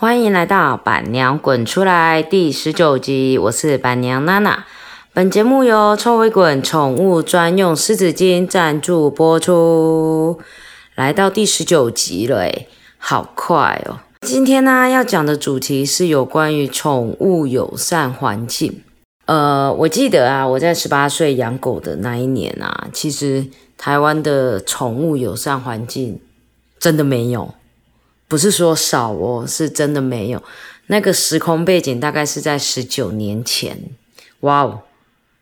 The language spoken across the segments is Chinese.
欢迎来到板娘滚出来第十九集，我是板娘娜娜。本节目由臭味滚宠物专用湿纸巾赞助播出。来到第十九集了，诶好快哦！今天呢要讲的主题是有关于宠物友善环境。呃，我记得啊，我在十八岁养狗的那一年啊，其实台湾的宠物友善环境真的没有，不是说少哦，是真的没有。那个时空背景大概是在十九年前，哇哦，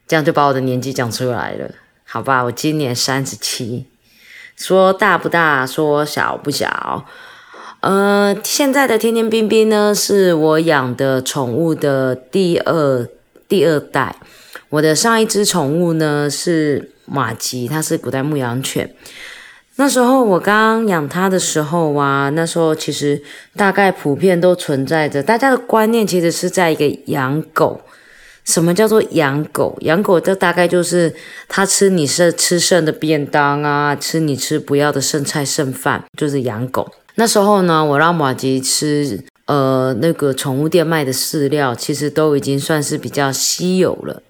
这样就把我的年纪讲出来了，好吧？我今年三十七，说大不大，说小不小。呃，现在的天天冰冰呢，是我养的宠物的第二第二代。我的上一只宠物呢是马吉，它是古代牧羊犬。那时候我刚养它的时候啊，那时候其实大概普遍都存在着大家的观念，其实是在一个养狗。什么叫做养狗？养狗这大概就是它吃你是吃剩的便当啊，吃你吃不要的剩菜剩饭，就是养狗。那时候呢，我让马吉吃呃那个宠物店卖的饲料，其实都已经算是比较稀有了。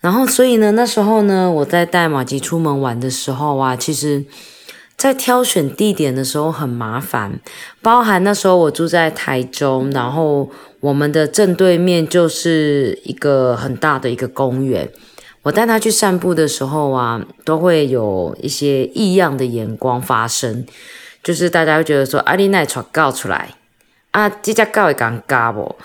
然后，所以呢，那时候呢，我在带马吉出门玩的时候啊，其实，在挑选地点的时候很麻烦，包含那时候我住在台中，然后我们的正对面就是一个很大的一个公园，我带他去散步的时候啊，都会有一些异样的眼光发生。就是大家会觉得说，阿丽奈传告出来啊，这家告也尴尬不？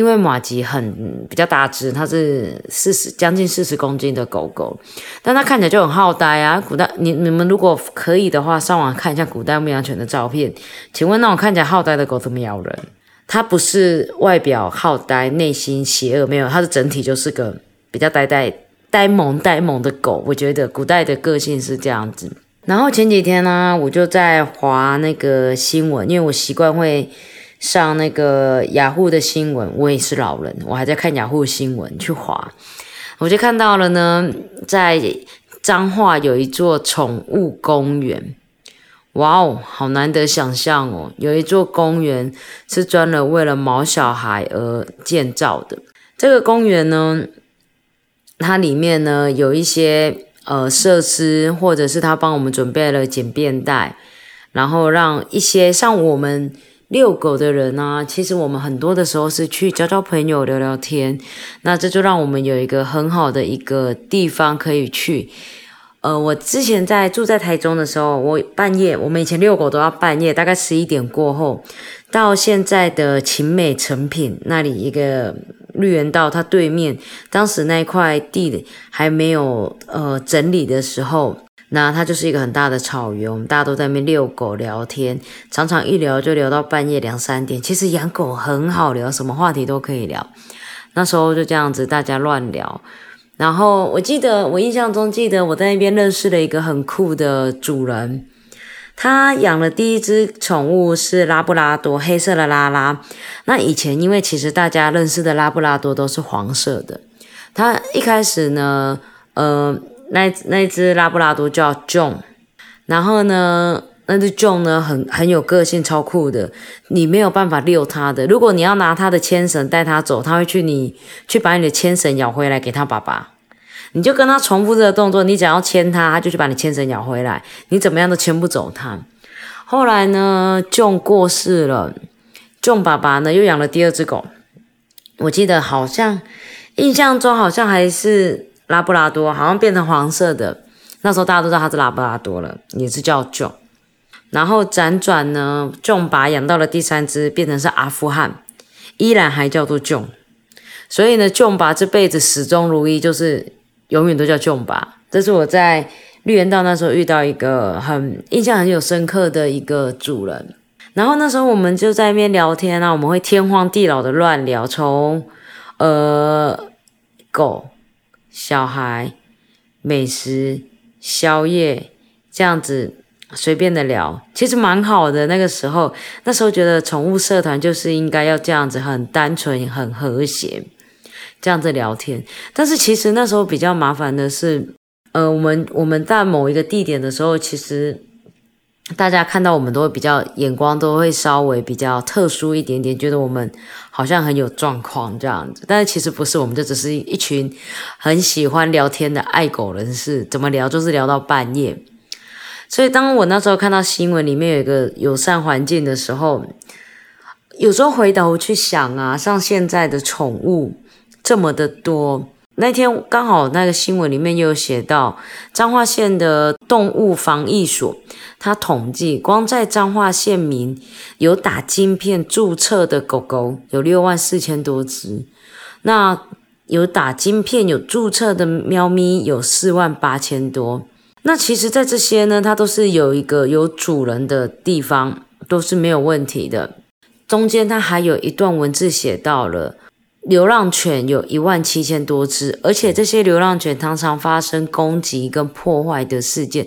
因为马吉很比较大只，它是四十将近四十公斤的狗狗，但它看起来就很好呆啊。古代你你们如果可以的话，上网看一下古代牧羊犬的照片，请问那种看起来好呆的狗怎么咬人？它不是外表好呆，内心邪恶没有，它的整体就是个比较呆呆、呆萌、呆萌的狗。我觉得古代的个性是这样子。然后前几天呢，我就在划那个新闻，因为我习惯会上那个雅虎的新闻。我也是老人，我还在看雅虎新闻去划，我就看到了呢，在彰化有一座宠物公园。哇哦，好难得想象哦，有一座公园是专门为了毛小孩而建造的。这个公园呢，它里面呢有一些。呃，设施或者是他帮我们准备了简便袋，然后让一些像我们遛狗的人呢，其实我们很多的时候是去交交朋友、聊聊天，那这就让我们有一个很好的一个地方可以去。呃，我之前在住在台中的时候，我半夜，我们以前遛狗都要半夜，大概十一点过后，到现在的晴美成品那里一个。绿园道它对面，当时那块地还没有呃整理的时候，那它就是一个很大的草原，我们大家都在那边遛狗聊天，常常一聊就聊到半夜两三点。其实养狗很好聊，什么话题都可以聊。那时候就这样子大家乱聊，然后我记得我印象中记得我在那边认识了一个很酷的主人。他养了第一只宠物是拉布拉多，黑色的拉拉。那以前因为其实大家认识的拉布拉多都是黄色的。他一开始呢，呃，那那只拉布拉多叫 John，然后呢，那只 John 呢很很有个性，超酷的，你没有办法遛它的。如果你要拿它的牵绳带它走，它会去你去把你的牵绳咬回来给它爸爸。你就跟他重复这个动作，你只要牵它，它就去把你牵绳咬回来，你怎么样都牵不走它。后来呢，John 过世了，John 爸爸呢又养了第二只狗，我记得好像印象中好像还是拉布拉多，好像变成黄色的。那时候大家都知道它是拉布拉多了，也是叫 John。然后辗转呢，John 把养到了第三只，变成是阿富汗，依然还叫做 John。所以呢，John 爸这辈子始终如一，就是。永远都叫 John 吧，这是我在绿园道那时候遇到一个很印象很有深刻的一个主人。然后那时候我们就在那边聊天啊，我们会天荒地老的乱聊，从呃狗、小孩、美食、宵夜这样子随便的聊，其实蛮好的。那个时候，那时候觉得宠物社团就是应该要这样子，很单纯、很和谐。这样子聊天，但是其实那时候比较麻烦的是，呃，我们我们在某一个地点的时候，其实大家看到我们都会比较眼光都会稍微比较特殊一点点，觉得我们好像很有状况这样子，但是其实不是，我们就只是一群很喜欢聊天的爱狗人士，怎么聊就是聊到半夜。所以当我那时候看到新闻里面有一个友善环境的时候，有时候回头去想啊，像现在的宠物这么的多。那天刚好那个新闻里面又有写到彰化县的动物防疫所，它统计光在彰化县民有打晶片注册的狗狗有六万四千多只，那有打晶片有注册的喵咪有四万八千多。那其实，在这些呢，它都是有一个有主人的地方，都是没有问题的。中间它还有一段文字写到了。流浪犬有一万七千多只，而且这些流浪犬常常发生攻击跟破坏的事件。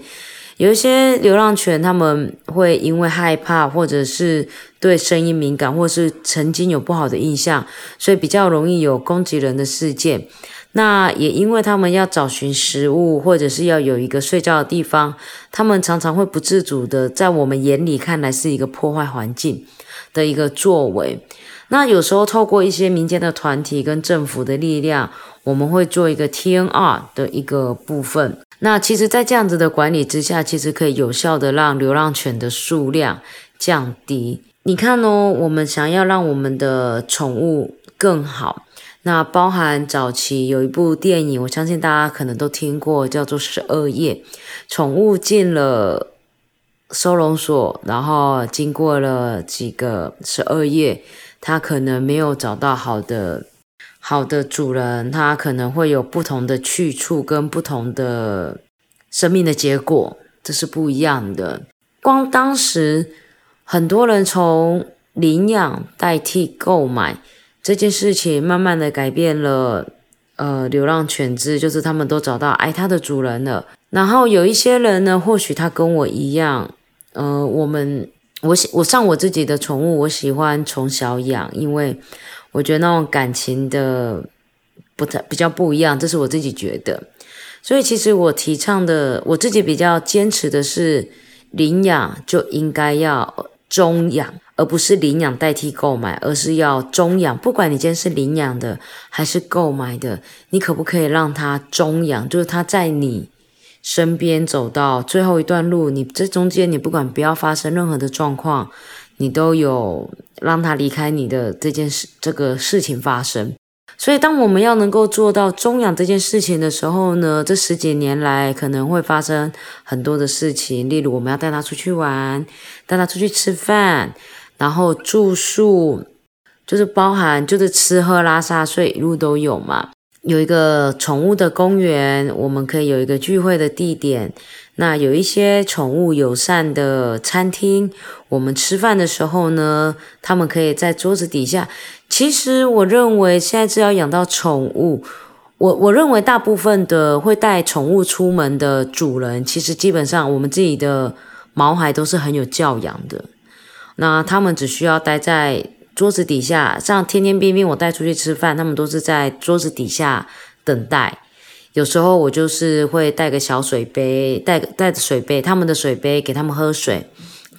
有一些流浪犬，他们会因为害怕，或者是对声音敏感，或是曾经有不好的印象，所以比较容易有攻击人的事件。那也因为他们要找寻食物，或者是要有一个睡觉的地方，他们常常会不自主的，在我们眼里看来是一个破坏环境的一个作为。那有时候透过一些民间的团体跟政府的力量，我们会做一个 TNR 的一个部分。那其实，在这样子的管理之下，其实可以有效的让流浪犬的数量降低。你看哦，我们想要让我们的宠物更好，那包含早期有一部电影，我相信大家可能都听过，叫做《十二夜》，宠物进了收容所，然后经过了几个十二夜。它可能没有找到好的好的主人，它可能会有不同的去处跟不同的生命的结果，这是不一样的。光当时很多人从领养代替购买这件事情，慢慢的改变了。呃，流浪犬只就是他们都找到爱它的主人了。然后有一些人呢，或许他跟我一样，呃，我们。我喜我上我自己的宠物，我喜欢从小养，因为我觉得那种感情的不太比较不一样，这是我自己觉得。所以其实我提倡的，我自己比较坚持的是领养就应该要中养，而不是领养代替购买，而是要中养。不管你今天是领养的还是购买的，你可不可以让它中养？就是它在你。身边走到最后一段路，你这中间你不管不要发生任何的状况，你都有让他离开你的这件事这个事情发生。所以，当我们要能够做到中养这件事情的时候呢，这十几年来可能会发生很多的事情，例如我们要带他出去玩，带他出去吃饭，然后住宿，就是包含就是吃喝拉撒睡一路都有嘛。有一个宠物的公园，我们可以有一个聚会的地点。那有一些宠物友善的餐厅，我们吃饭的时候呢，他们可以在桌子底下。其实我认为，现在只要养到宠物，我我认为大部分的会带宠物出门的主人，其实基本上我们自己的毛孩都是很有教养的。那他们只需要待在。桌子底下，像天天冰冰，我带出去吃饭，他们都是在桌子底下等待。有时候我就是会带个小水杯，带带着水杯，他们的水杯给他们喝水，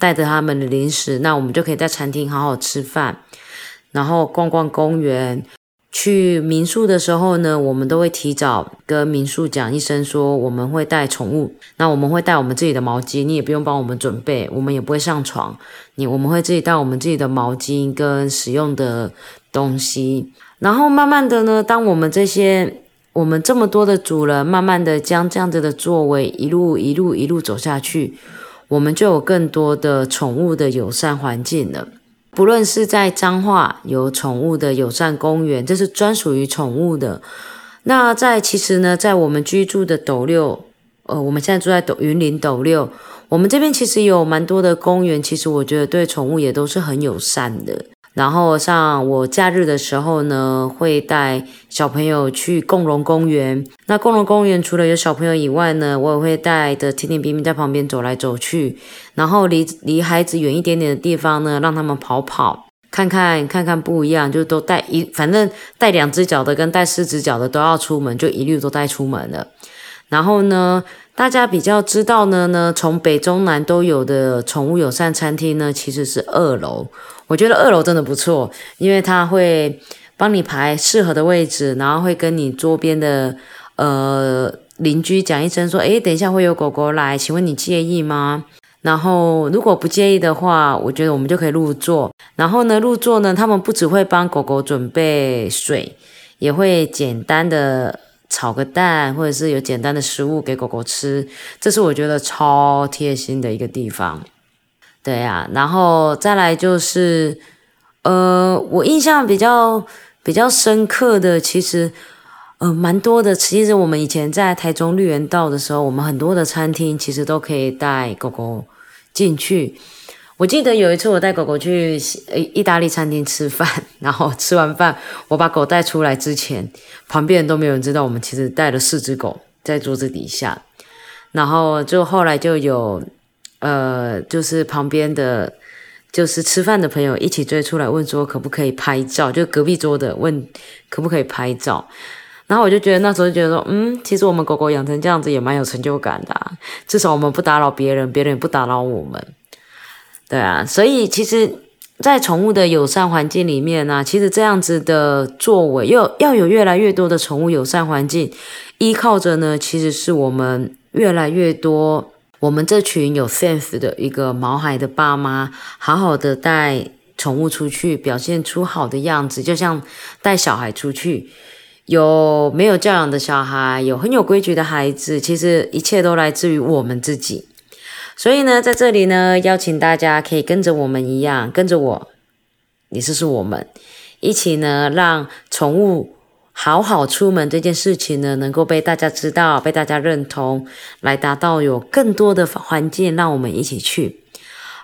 带着他们的零食，那我们就可以在餐厅好好吃饭，然后逛逛公园。去民宿的时候呢，我们都会提早跟民宿讲一声，说我们会带宠物。那我们会带我们自己的毛巾，你也不用帮我们准备，我们也不会上床。你我们会自己带我们自己的毛巾跟使用的东西。然后慢慢的呢，当我们这些我们这么多的主人，慢慢的将这样子的作为一路一路一路走下去，我们就有更多的宠物的友善环境了。不论是在彰化有宠物的友善公园，这是专属于宠物的。那在其实呢，在我们居住的斗六，呃，我们现在住在斗云林斗六，我们这边其实有蛮多的公园，其实我觉得对宠物也都是很友善的。然后像我假日的时候呢，会带小朋友去共荣公园。那共荣公园除了有小朋友以外呢，我也会带着甜甜冰冰在旁边走来走去。然后离离孩子远一点点的地方呢，让他们跑跑，看看看看不一样，就都带一，反正带两只脚的跟带四只脚的都要出门，就一律都带出门了。然后呢，大家比较知道呢呢，从北中南都有的宠物友善餐厅呢，其实是二楼。我觉得二楼真的不错，因为它会帮你排适合的位置，然后会跟你桌边的呃邻居讲一声说，诶，等一下会有狗狗来，请问你介意吗？然后如果不介意的话，我觉得我们就可以入座。然后呢，入座呢，他们不只会帮狗狗准备水，也会简单的炒个蛋，或者是有简单的食物给狗狗吃。这是我觉得超贴心的一个地方。对呀，然后再来就是，呃，我印象比较比较深刻的，其实，呃，蛮多的。其实我们以前在台中绿园道的时候，我们很多的餐厅其实都可以带狗狗进去。我记得有一次我带狗狗去呃意大利餐厅吃饭，然后吃完饭我把狗带出来之前，旁边人都没有人知道我们其实带了四只狗在桌子底下，然后就后来就有。呃，就是旁边的，就是吃饭的朋友一起追出来问说可不可以拍照，就隔壁桌的问可不可以拍照，然后我就觉得那时候就觉得说，嗯，其实我们狗狗养成这样子也蛮有成就感的，至少我们不打扰别人，别人也不打扰我们，对啊，所以其实，在宠物的友善环境里面呢，其实这样子的作为，又要有越来越多的宠物友善环境，依靠着呢，其实是我们越来越多。我们这群有 sense 的一个毛孩的爸妈，好好的带宠物出去，表现出好的样子，就像带小孩出去。有没有教养的小孩，有很有规矩的孩子，其实一切都来自于我们自己。所以呢，在这里呢，邀请大家可以跟着我们一样，跟着我，也就是我们一起呢，让宠物。好好出门这件事情呢，能够被大家知道，被大家认同，来达到有更多的环境让我们一起去。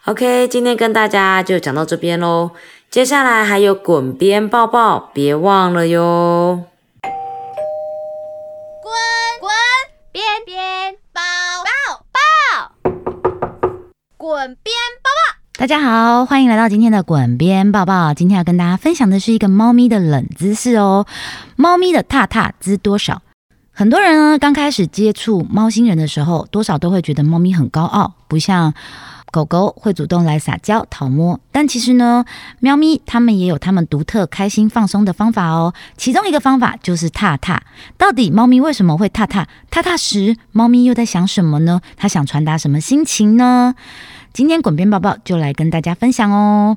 OK，今天跟大家就讲到这边喽，接下来还有滚边抱抱，别忘了哟。滚滚边边抱抱抱，滚边。大家好，欢迎来到今天的滚边抱抱。今天要跟大家分享的是一个猫咪的冷知识哦。猫咪的踏踏知多少？很多人呢刚开始接触猫星人的时候，多少都会觉得猫咪很高傲，不像狗狗会主动来撒娇讨摸。但其实呢，喵咪它们也有它们独特开心放松的方法哦。其中一个方法就是踏踏。到底猫咪为什么会踏踏？踏踏时，猫咪又在想什么呢？它想传达什么心情呢？今天滚边宝宝就来跟大家分享哦，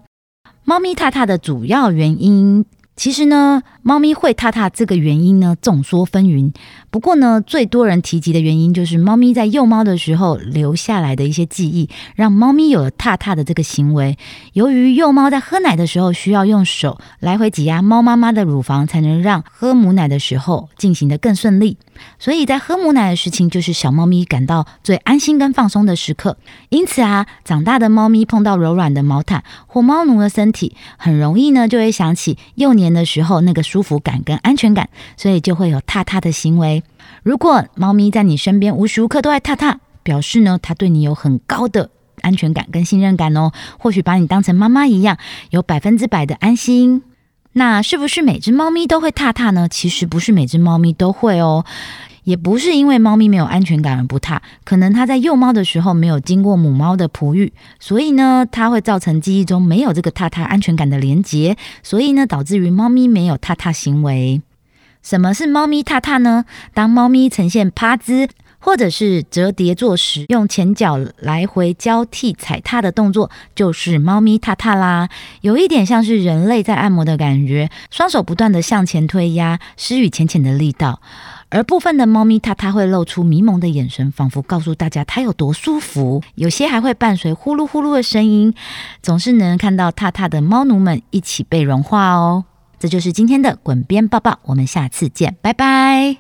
猫咪踏踏的主要原因。其实呢，猫咪会踏踏这个原因呢，众说纷纭。不过呢，最多人提及的原因就是猫咪在幼猫的时候留下来的一些记忆，让猫咪有了踏踏的这个行为。由于幼猫在喝奶的时候需要用手来回挤压猫妈妈的乳房，才能让喝母奶的时候进行的更顺利。所以在喝母奶的事情，就是小猫咪感到最安心跟放松的时刻。因此啊，长大的猫咪碰到柔软的毛毯或猫奴的身体，很容易呢就会想起幼年年的时候那个舒服感跟安全感，所以就会有踏踏的行为。如果猫咪在你身边无时无刻都在踏踏，表示呢它对你有很高的安全感跟信任感哦。或许把你当成妈妈一样，有百分之百的安心。那是不是每只猫咪都会踏踏呢？其实不是每只猫咪都会哦，也不是因为猫咪没有安全感而不踏，可能它在幼猫的时候没有经过母猫的哺育，所以呢，它会造成记忆中没有这个踏踏安全感的连接，所以呢，导致于猫咪没有踏踏行为。什么是猫咪踏踏呢？当猫咪呈现趴姿。或者是折叠坐时，用前脚来回交替踩踏的动作，就是猫咪踏踏啦。有一点像是人类在按摩的感觉，双手不断的向前推压，施予浅浅的力道。而部分的猫咪它它会露出迷蒙的眼神，仿佛告诉大家它有多舒服。有些还会伴随呼噜呼噜的声音，总是能看到踏踏的猫奴们一起被融化哦。这就是今天的滚边抱抱，我们下次见，拜拜。